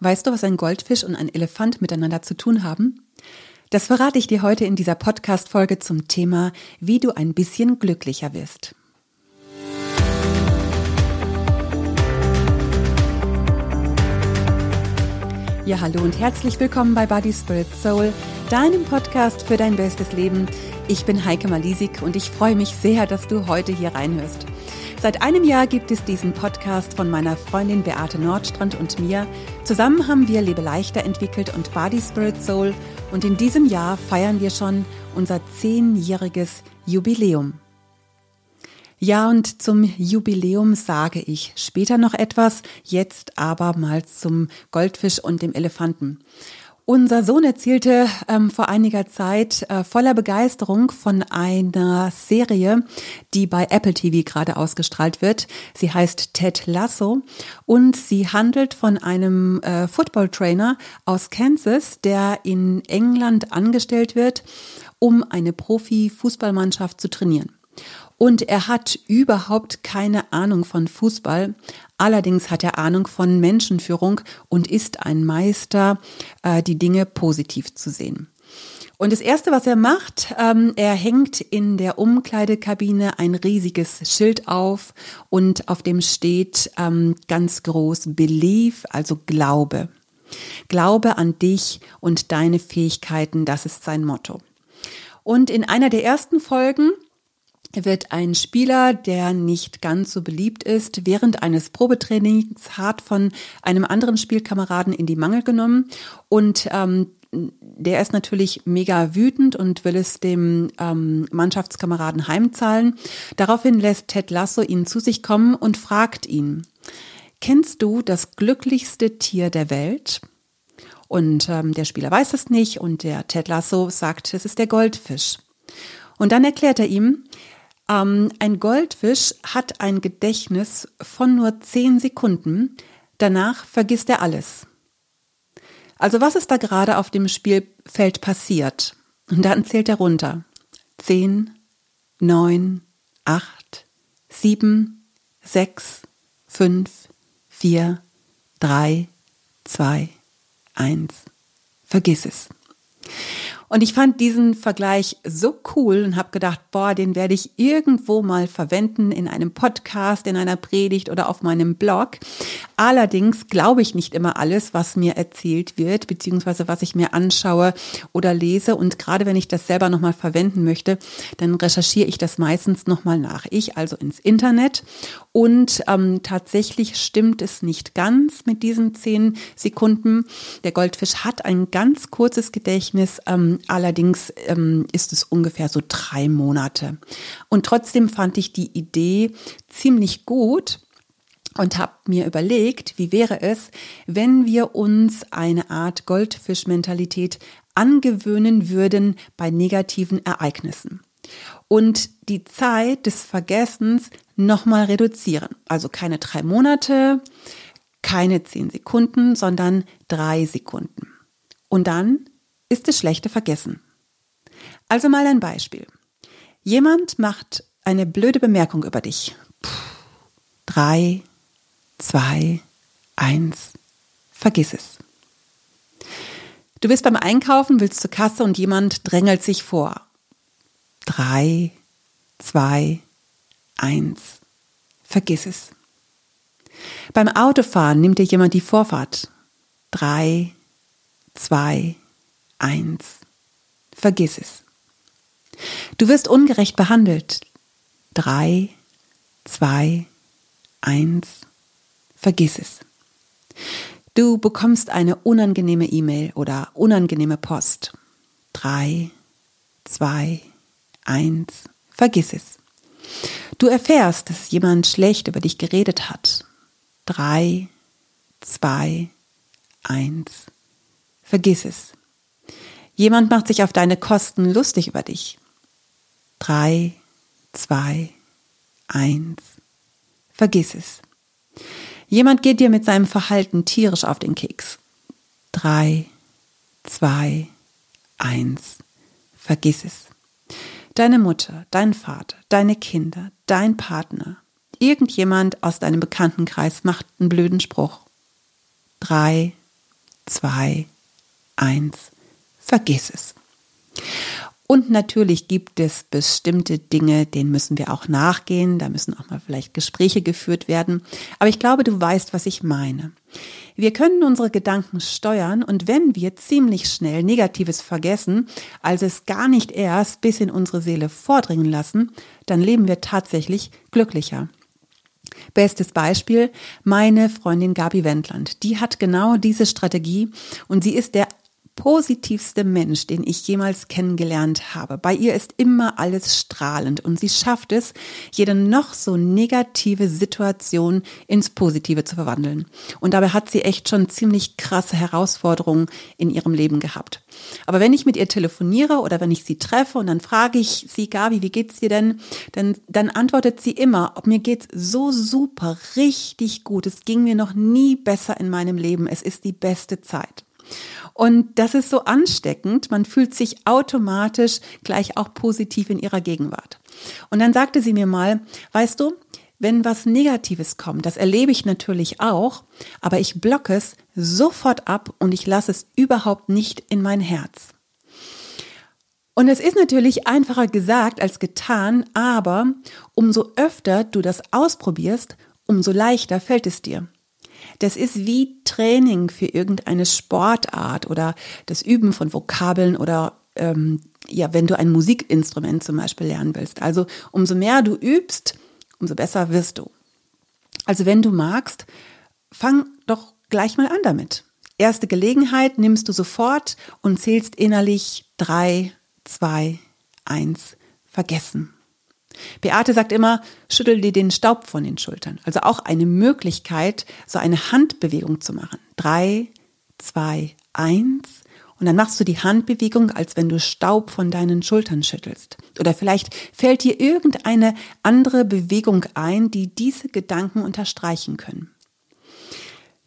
Weißt du, was ein Goldfisch und ein Elefant miteinander zu tun haben? Das verrate ich dir heute in dieser Podcast-Folge zum Thema, wie du ein bisschen glücklicher wirst. Ja, hallo und herzlich willkommen bei Body Spirit Soul, deinem Podcast für dein bestes Leben. Ich bin Heike Malisik und ich freue mich sehr, dass du heute hier reinhörst. Seit einem Jahr gibt es diesen Podcast von meiner Freundin Beate Nordstrand und mir. Zusammen haben wir Lebe leichter entwickelt und Body Spirit Soul und in diesem Jahr feiern wir schon unser zehnjähriges Jubiläum. Ja, und zum Jubiläum sage ich später noch etwas, jetzt aber mal zum Goldfisch und dem Elefanten. Unser Sohn erzählte ähm, vor einiger Zeit äh, voller Begeisterung von einer Serie, die bei Apple TV gerade ausgestrahlt wird. Sie heißt Ted Lasso und sie handelt von einem äh, Football Trainer aus Kansas, der in England angestellt wird, um eine Profi-Fußballmannschaft zu trainieren. Und er hat überhaupt keine Ahnung von Fußball. Allerdings hat er Ahnung von Menschenführung und ist ein Meister, äh, die Dinge positiv zu sehen. Und das Erste, was er macht, ähm, er hängt in der Umkleidekabine ein riesiges Schild auf und auf dem steht ähm, ganz groß Belief, also Glaube. Glaube an dich und deine Fähigkeiten, das ist sein Motto. Und in einer der ersten Folgen wird ein Spieler, der nicht ganz so beliebt ist, während eines Probetrainings hart von einem anderen Spielkameraden in die Mangel genommen und ähm, der ist natürlich mega wütend und will es dem ähm, Mannschaftskameraden heimzahlen. Daraufhin lässt Ted Lasso ihn zu sich kommen und fragt ihn, kennst du das glücklichste Tier der Welt? Und ähm, der Spieler weiß es nicht und der Ted Lasso sagt, es ist der Goldfisch. Und dann erklärt er ihm, ähm, ein Goldfisch hat ein Gedächtnis von nur zehn Sekunden. Danach vergisst er alles. Also was ist da gerade auf dem Spielfeld passiert? Und dann zählt er runter. Zehn, neun, acht, sieben, sechs, fünf, vier, drei, zwei, eins. Vergiss es. Und ich fand diesen Vergleich so cool und habe gedacht, boah, den werde ich irgendwo mal verwenden in einem Podcast, in einer Predigt oder auf meinem Blog. Allerdings glaube ich nicht immer alles, was mir erzählt wird, beziehungsweise was ich mir anschaue oder lese. Und gerade wenn ich das selber nochmal verwenden möchte, dann recherchiere ich das meistens nochmal nach. Ich also ins Internet. Und ähm, tatsächlich stimmt es nicht ganz mit diesen zehn Sekunden. Der Goldfisch hat ein ganz kurzes Gedächtnis. Ähm, allerdings ähm, ist es ungefähr so drei Monate. Und trotzdem fand ich die Idee ziemlich gut und habe mir überlegt, wie wäre es, wenn wir uns eine Art Goldfischmentalität angewöhnen würden bei negativen Ereignissen und die Zeit des Vergessens nochmal reduzieren. Also keine drei Monate, keine zehn Sekunden, sondern drei Sekunden. Und dann ist das schlechte Vergessen. Also mal ein Beispiel. Jemand macht eine blöde Bemerkung über dich. Puh, drei, zwei, eins, vergiss es. Du bist beim Einkaufen, willst zur Kasse und jemand drängelt sich vor. Drei, zwei, eins, vergiss es. Beim Autofahren nimmt dir jemand die Vorfahrt. Drei, zwei, eins. Vergiss es. Du wirst ungerecht behandelt. Drei, zwei, eins. Vergiss es. Du bekommst eine unangenehme E-Mail oder unangenehme Post. Drei, zwei, eins. Vergiss es. Du erfährst, dass jemand schlecht über dich geredet hat. Drei, zwei, eins. Vergiss es. Jemand macht sich auf deine Kosten lustig über dich. Drei, zwei, eins. Vergiss es. Jemand geht dir mit seinem Verhalten tierisch auf den Keks. Drei, zwei, eins. Vergiss es. Deine Mutter, dein Vater, deine Kinder, dein Partner, irgendjemand aus deinem Bekanntenkreis macht einen blöden Spruch. Drei, zwei, eins. Vergiss es. Und natürlich gibt es bestimmte Dinge, denen müssen wir auch nachgehen. Da müssen auch mal vielleicht Gespräche geführt werden. Aber ich glaube, du weißt, was ich meine. Wir können unsere Gedanken steuern und wenn wir ziemlich schnell Negatives vergessen, also es gar nicht erst bis in unsere Seele vordringen lassen, dann leben wir tatsächlich glücklicher. Bestes Beispiel, meine Freundin Gabi Wendland. Die hat genau diese Strategie und sie ist der positivste Mensch, den ich jemals kennengelernt habe. Bei ihr ist immer alles strahlend und sie schafft es, jede noch so negative Situation ins Positive zu verwandeln. Und dabei hat sie echt schon ziemlich krasse Herausforderungen in ihrem Leben gehabt. Aber wenn ich mit ihr telefoniere oder wenn ich sie treffe und dann frage ich sie, Gabi, wie geht's dir denn? Dann, dann antwortet sie immer, ob mir geht's so super, richtig gut. Es ging mir noch nie besser in meinem Leben. Es ist die beste Zeit. Und das ist so ansteckend. Man fühlt sich automatisch gleich auch positiv in ihrer Gegenwart. Und dann sagte sie mir mal, weißt du, wenn was Negatives kommt, das erlebe ich natürlich auch, aber ich blocke es sofort ab und ich lasse es überhaupt nicht in mein Herz. Und es ist natürlich einfacher gesagt als getan, aber umso öfter du das ausprobierst, umso leichter fällt es dir. Das ist wie Training für irgendeine Sportart oder das Üben von Vokabeln oder ähm, ja, wenn du ein Musikinstrument zum Beispiel lernen willst. Also umso mehr du übst, umso besser wirst du. Also wenn du magst, fang doch gleich mal an damit. Erste Gelegenheit nimmst du sofort und zählst innerlich drei, zwei, eins, vergessen. Beate sagt immer, schüttel dir den Staub von den Schultern. Also auch eine Möglichkeit, so eine Handbewegung zu machen. Drei, zwei, eins. Und dann machst du die Handbewegung, als wenn du Staub von deinen Schultern schüttelst. Oder vielleicht fällt dir irgendeine andere Bewegung ein, die diese Gedanken unterstreichen können.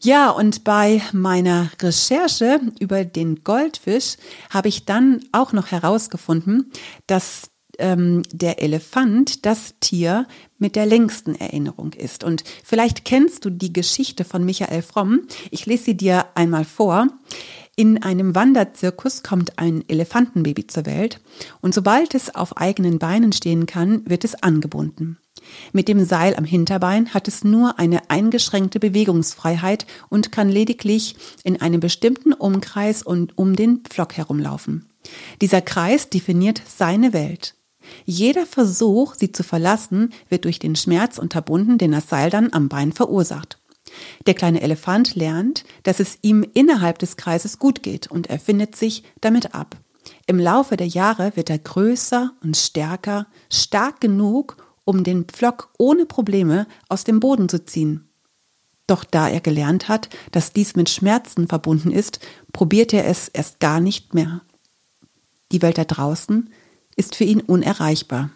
Ja, und bei meiner Recherche über den Goldfisch habe ich dann auch noch herausgefunden, dass ähm, der Elefant das Tier mit der längsten Erinnerung ist. Und vielleicht kennst du die Geschichte von Michael Fromm. Ich lese sie dir einmal vor. In einem Wanderzirkus kommt ein Elefantenbaby zur Welt und sobald es auf eigenen Beinen stehen kann, wird es angebunden. Mit dem Seil am Hinterbein hat es nur eine eingeschränkte Bewegungsfreiheit und kann lediglich in einem bestimmten Umkreis und um den Pflock herumlaufen. Dieser Kreis definiert seine Welt. Jeder Versuch, sie zu verlassen, wird durch den Schmerz unterbunden, den das Seil dann am Bein verursacht. Der kleine Elefant lernt, dass es ihm innerhalb des Kreises gut geht und er findet sich damit ab. Im Laufe der Jahre wird er größer und stärker, stark genug, um den Pflock ohne Probleme aus dem Boden zu ziehen. Doch da er gelernt hat, dass dies mit Schmerzen verbunden ist, probiert er es erst gar nicht mehr. Die Welt da draußen ist für ihn unerreichbar.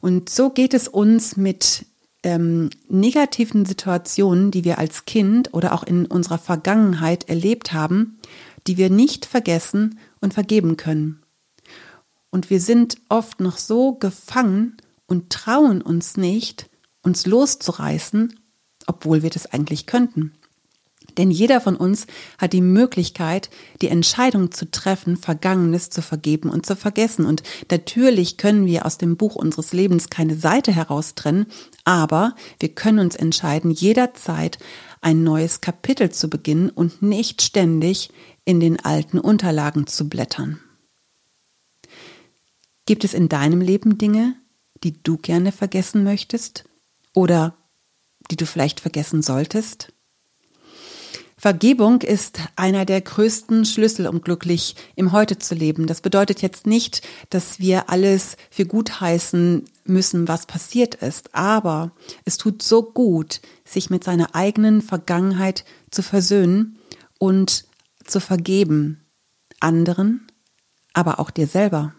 Und so geht es uns mit ähm, negativen Situationen, die wir als Kind oder auch in unserer Vergangenheit erlebt haben, die wir nicht vergessen und vergeben können. Und wir sind oft noch so gefangen und trauen uns nicht, uns loszureißen, obwohl wir das eigentlich könnten. Denn jeder von uns hat die Möglichkeit, die Entscheidung zu treffen, Vergangenes zu vergeben und zu vergessen. Und natürlich können wir aus dem Buch unseres Lebens keine Seite heraustrennen, aber wir können uns entscheiden, jederzeit ein neues Kapitel zu beginnen und nicht ständig in den alten Unterlagen zu blättern. Gibt es in deinem Leben Dinge, die du gerne vergessen möchtest oder die du vielleicht vergessen solltest? Vergebung ist einer der größten Schlüssel, um glücklich im Heute zu leben. Das bedeutet jetzt nicht, dass wir alles für gut heißen müssen, was passiert ist, aber es tut so gut, sich mit seiner eigenen Vergangenheit zu versöhnen und zu vergeben. Anderen, aber auch dir selber.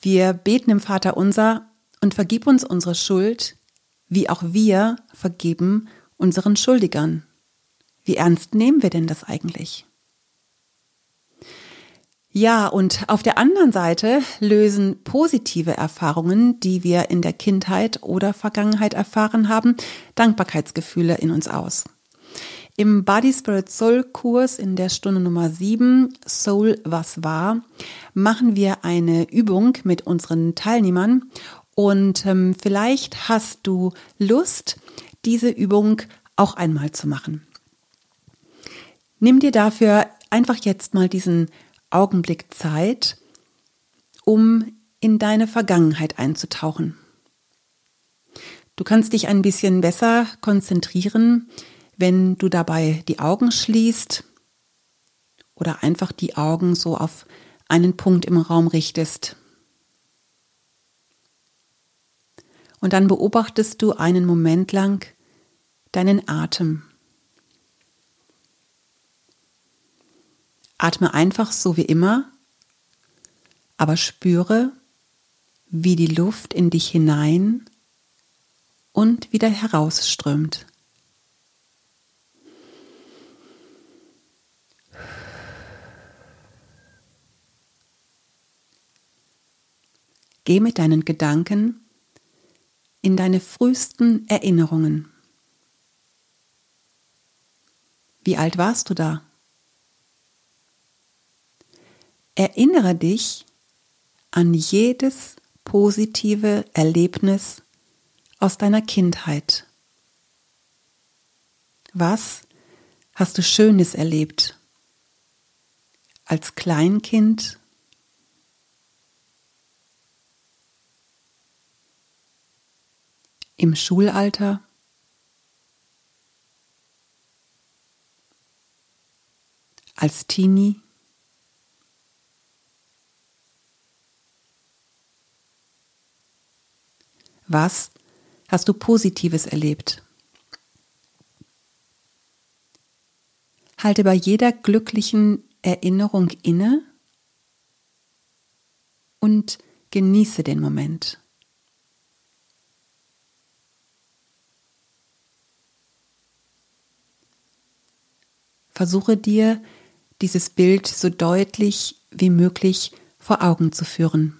Wir beten im Vater unser und vergib uns unsere Schuld, wie auch wir vergeben unseren Schuldigern. Wie ernst nehmen wir denn das eigentlich? Ja, und auf der anderen Seite lösen positive Erfahrungen, die wir in der Kindheit oder Vergangenheit erfahren haben, Dankbarkeitsgefühle in uns aus. Im Body Spirit Soul Kurs in der Stunde Nummer 7, Soul was war, machen wir eine Übung mit unseren Teilnehmern und ähm, vielleicht hast du Lust, diese Übung auch einmal zu machen. Nimm dir dafür einfach jetzt mal diesen Augenblick Zeit, um in deine Vergangenheit einzutauchen. Du kannst dich ein bisschen besser konzentrieren, wenn du dabei die Augen schließt oder einfach die Augen so auf einen Punkt im Raum richtest. Und dann beobachtest du einen Moment lang deinen Atem. Atme einfach so wie immer, aber spüre, wie die Luft in dich hinein und wieder herausströmt. Geh mit deinen Gedanken in deine frühesten Erinnerungen. Wie alt warst du da? Erinnere dich an jedes positive Erlebnis aus deiner Kindheit. Was hast du Schönes erlebt? Als Kleinkind? Im Schulalter? Als Teenie? Was hast du Positives erlebt? Halte bei jeder glücklichen Erinnerung inne und genieße den Moment. Versuche dir dieses Bild so deutlich wie möglich vor Augen zu führen.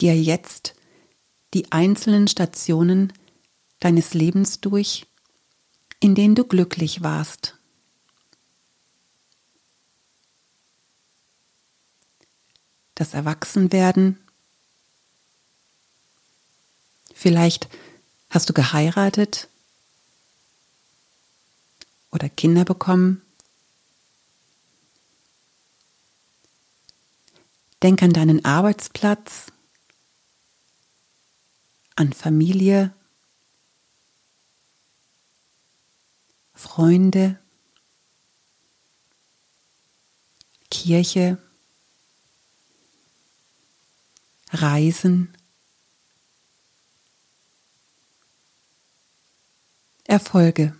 Gehe jetzt die einzelnen Stationen deines Lebens durch, in denen du glücklich warst. Das Erwachsenwerden. Vielleicht hast du geheiratet oder Kinder bekommen. Denk an deinen Arbeitsplatz an Familie, Freunde, Kirche, Reisen, Erfolge.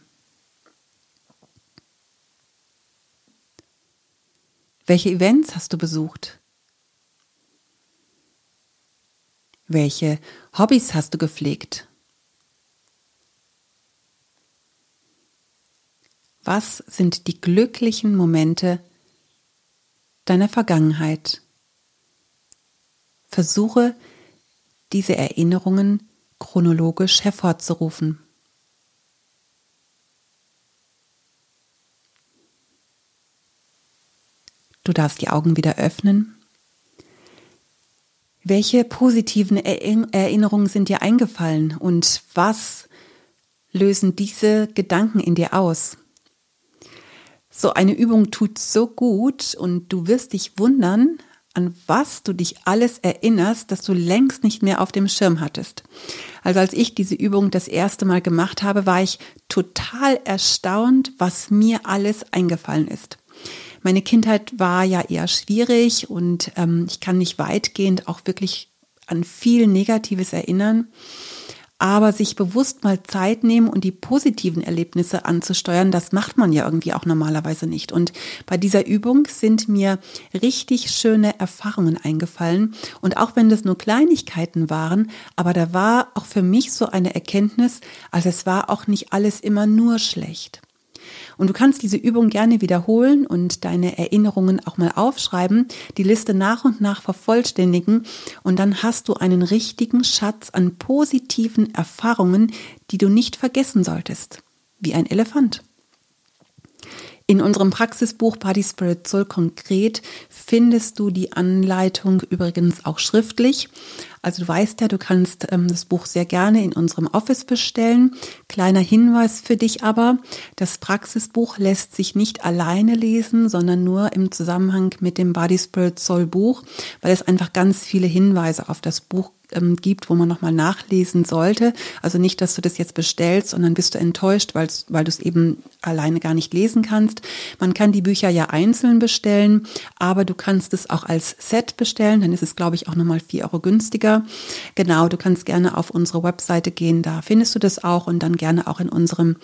Welche Events hast du besucht? Welche Hobbys hast du gepflegt? Was sind die glücklichen Momente deiner Vergangenheit? Versuche, diese Erinnerungen chronologisch hervorzurufen. Du darfst die Augen wieder öffnen welche positiven Erinnerungen sind dir eingefallen und was lösen diese Gedanken in dir aus? So eine Übung tut so gut und du wirst dich wundern, an was du dich alles erinnerst, das du längst nicht mehr auf dem Schirm hattest. Also als ich diese Übung das erste Mal gemacht habe, war ich total erstaunt, was mir alles eingefallen ist. Meine Kindheit war ja eher schwierig und ähm, ich kann mich weitgehend auch wirklich an viel Negatives erinnern. Aber sich bewusst mal Zeit nehmen und die positiven Erlebnisse anzusteuern, das macht man ja irgendwie auch normalerweise nicht. Und bei dieser Übung sind mir richtig schöne Erfahrungen eingefallen. Und auch wenn das nur Kleinigkeiten waren, aber da war auch für mich so eine Erkenntnis, also es war auch nicht alles immer nur schlecht. Und du kannst diese Übung gerne wiederholen und deine Erinnerungen auch mal aufschreiben, die Liste nach und nach vervollständigen und dann hast du einen richtigen Schatz an positiven Erfahrungen, die du nicht vergessen solltest. Wie ein Elefant. In unserem Praxisbuch Body Spirit Soul konkret findest du die Anleitung übrigens auch schriftlich. Also du weißt ja, du kannst ähm, das Buch sehr gerne in unserem Office bestellen. Kleiner Hinweis für dich aber, das Praxisbuch lässt sich nicht alleine lesen, sondern nur im Zusammenhang mit dem Body Spirit Soul Buch, weil es einfach ganz viele Hinweise auf das Buch ähm, gibt, wo man nochmal nachlesen sollte. Also nicht, dass du das jetzt bestellst und dann bist du enttäuscht, weil du es eben alleine gar nicht lesen kannst. Man kann die Bücher ja einzeln bestellen, aber du kannst es auch als Set bestellen. Dann ist es, glaube ich, auch nochmal vier Euro günstiger. Genau, du kannst gerne auf unsere Webseite gehen, da findest du das auch und dann gerne auch in unserem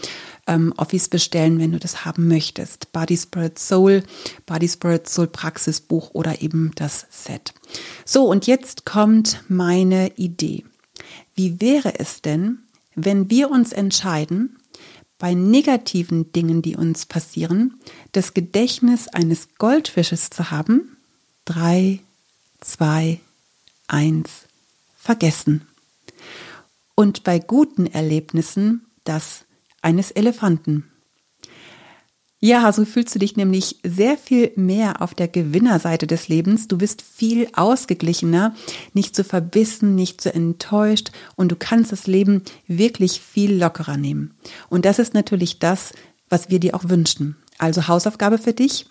ähm, Office bestellen, wenn du das haben möchtest. Body Spirit Soul, Body Spirit Soul Praxisbuch oder eben das Set. So, und jetzt kommt meine Idee. Wie wäre es denn, wenn wir uns entscheiden, bei negativen Dingen, die uns passieren, das Gedächtnis eines Goldfisches zu haben? Drei, zwei, eins, vergessen. Und bei guten Erlebnissen das eines Elefanten. Ja, so fühlst du dich nämlich sehr viel mehr auf der Gewinnerseite des Lebens. Du bist viel ausgeglichener, nicht so verbissen, nicht so enttäuscht und du kannst das Leben wirklich viel lockerer nehmen. Und das ist natürlich das, was wir dir auch wünschen. Also Hausaufgabe für dich.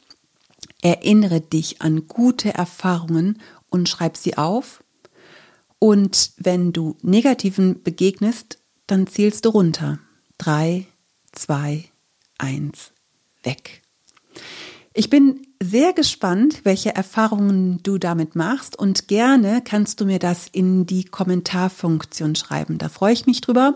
Erinnere dich an gute Erfahrungen und schreib sie auf. Und wenn du negativen begegnest, dann zählst du runter. Drei, zwei, eins weg. Ich bin sehr gespannt, welche Erfahrungen du damit machst und gerne kannst du mir das in die Kommentarfunktion schreiben. Da freue ich mich drüber.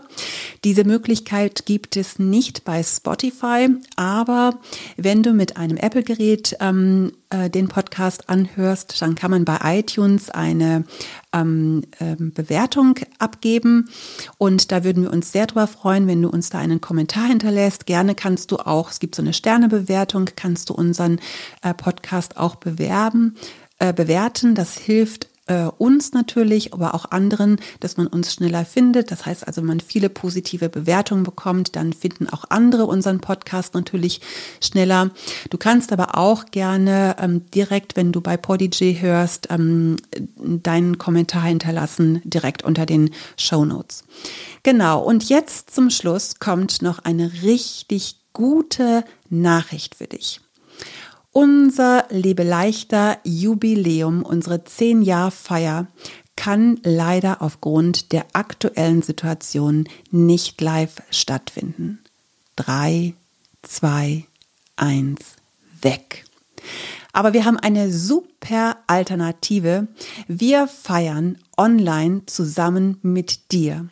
Diese Möglichkeit gibt es nicht bei Spotify, aber wenn du mit einem Apple-Gerät ähm, äh, den Podcast anhörst, dann kann man bei iTunes eine ähm, ähm, Bewertung abgeben. Und da würden wir uns sehr drüber freuen, wenn du uns da einen Kommentar hinterlässt. Gerne kannst du auch, es gibt so eine Sternebewertung, kannst du unseren äh, Podcast auch bewerben, äh, bewerten. Das hilft äh, uns natürlich, aber auch anderen, dass man uns schneller findet. Das heißt also, man viele positive Bewertungen bekommt, dann finden auch andere unseren Podcast natürlich schneller. Du kannst aber auch gerne ähm, direkt, wenn du bei Podigy hörst, ähm, deinen Kommentar hinterlassen, direkt unter den Show Notes. Genau, und jetzt zum Schluss kommt noch eine richtig gute Nachricht für dich. Unser Lebe leichter Jubiläum, unsere 10-Jahr-Feier, kann leider aufgrund der aktuellen Situation nicht live stattfinden. Drei, zwei, eins, weg. Aber wir haben eine super Alternative. Wir feiern online zusammen mit dir.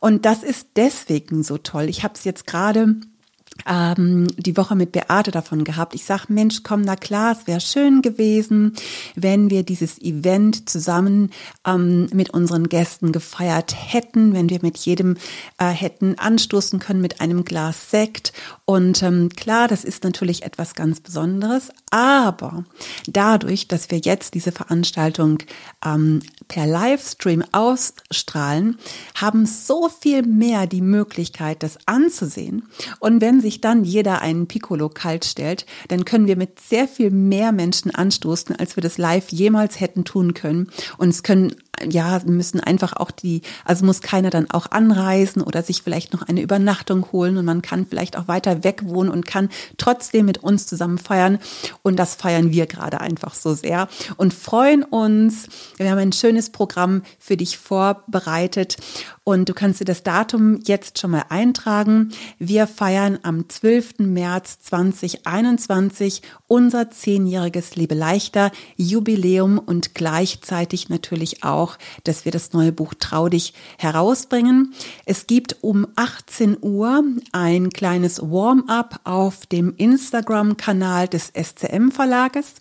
Und das ist deswegen so toll. Ich habe es jetzt gerade ähm, die Woche mit Beate davon gehabt. Ich sag, Mensch, komm, na klar, es wäre schön gewesen, wenn wir dieses Event zusammen ähm, mit unseren Gästen gefeiert hätten, wenn wir mit jedem äh, hätten anstoßen können mit einem Glas Sekt. Und ähm, klar, das ist natürlich etwas ganz Besonderes, aber dadurch, dass wir jetzt diese Veranstaltung ähm, per Livestream ausstrahlen, haben so viel mehr die Möglichkeit, das anzusehen. Und wenn sich dann jeder einen Piccolo kalt stellt, dann können wir mit sehr viel mehr Menschen anstoßen, als wir das live jemals hätten tun können. Und es können ja, müssen einfach auch die, also muss keiner dann auch anreisen oder sich vielleicht noch eine Übernachtung holen und man kann vielleicht auch weiter weg wohnen und kann trotzdem mit uns zusammen feiern. Und das feiern wir gerade einfach so sehr und freuen uns. Wir haben ein schönes Programm für dich vorbereitet und du kannst dir das Datum jetzt schon mal eintragen. Wir feiern am 12. März 2021 unser zehnjähriges Lebe leichter Jubiläum und gleichzeitig natürlich auch, dass wir das neue Buch Trau dich herausbringen. Es gibt um 18 Uhr ein kleines Warm-up auf dem Instagram-Kanal des SCM Verlages.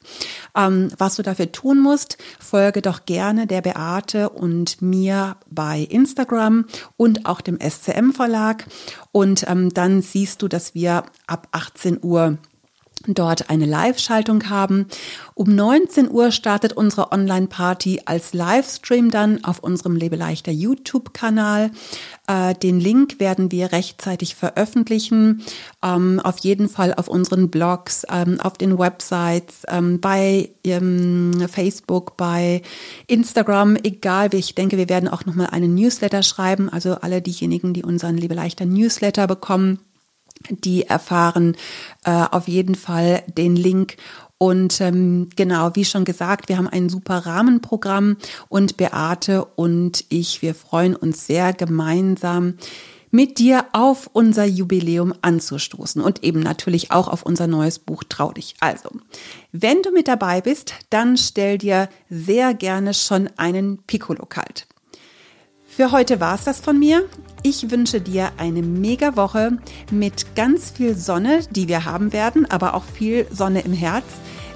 Ähm, was du dafür tun musst, folge doch gerne der Beate und mir bei Instagram und auch dem SCM Verlag. Und ähm, dann siehst du, dass wir ab 18 Uhr dort eine Live-Schaltung haben. Um 19 Uhr startet unsere Online-Party als Livestream dann auf unserem Lebeleichter YouTube-Kanal. Äh, den Link werden wir rechtzeitig veröffentlichen. Ähm, auf jeden Fall auf unseren Blogs, ähm, auf den Websites, ähm, bei ähm, Facebook, bei Instagram, egal wie. Ich denke, wir werden auch nochmal einen Newsletter schreiben. Also alle diejenigen, die unseren Lebeleichter Newsletter bekommen die erfahren äh, auf jeden Fall den Link. Und ähm, genau, wie schon gesagt, wir haben ein super Rahmenprogramm und Beate und ich, wir freuen uns sehr gemeinsam mit dir auf unser Jubiläum anzustoßen und eben natürlich auch auf unser neues Buch Trau dich. Also, wenn du mit dabei bist, dann stell dir sehr gerne schon einen Piccolo kalt. Für heute war es das von mir. Ich wünsche dir eine mega Woche mit ganz viel Sonne, die wir haben werden, aber auch viel Sonne im Herz.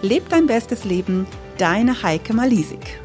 Leb dein bestes Leben, deine Heike Malisik.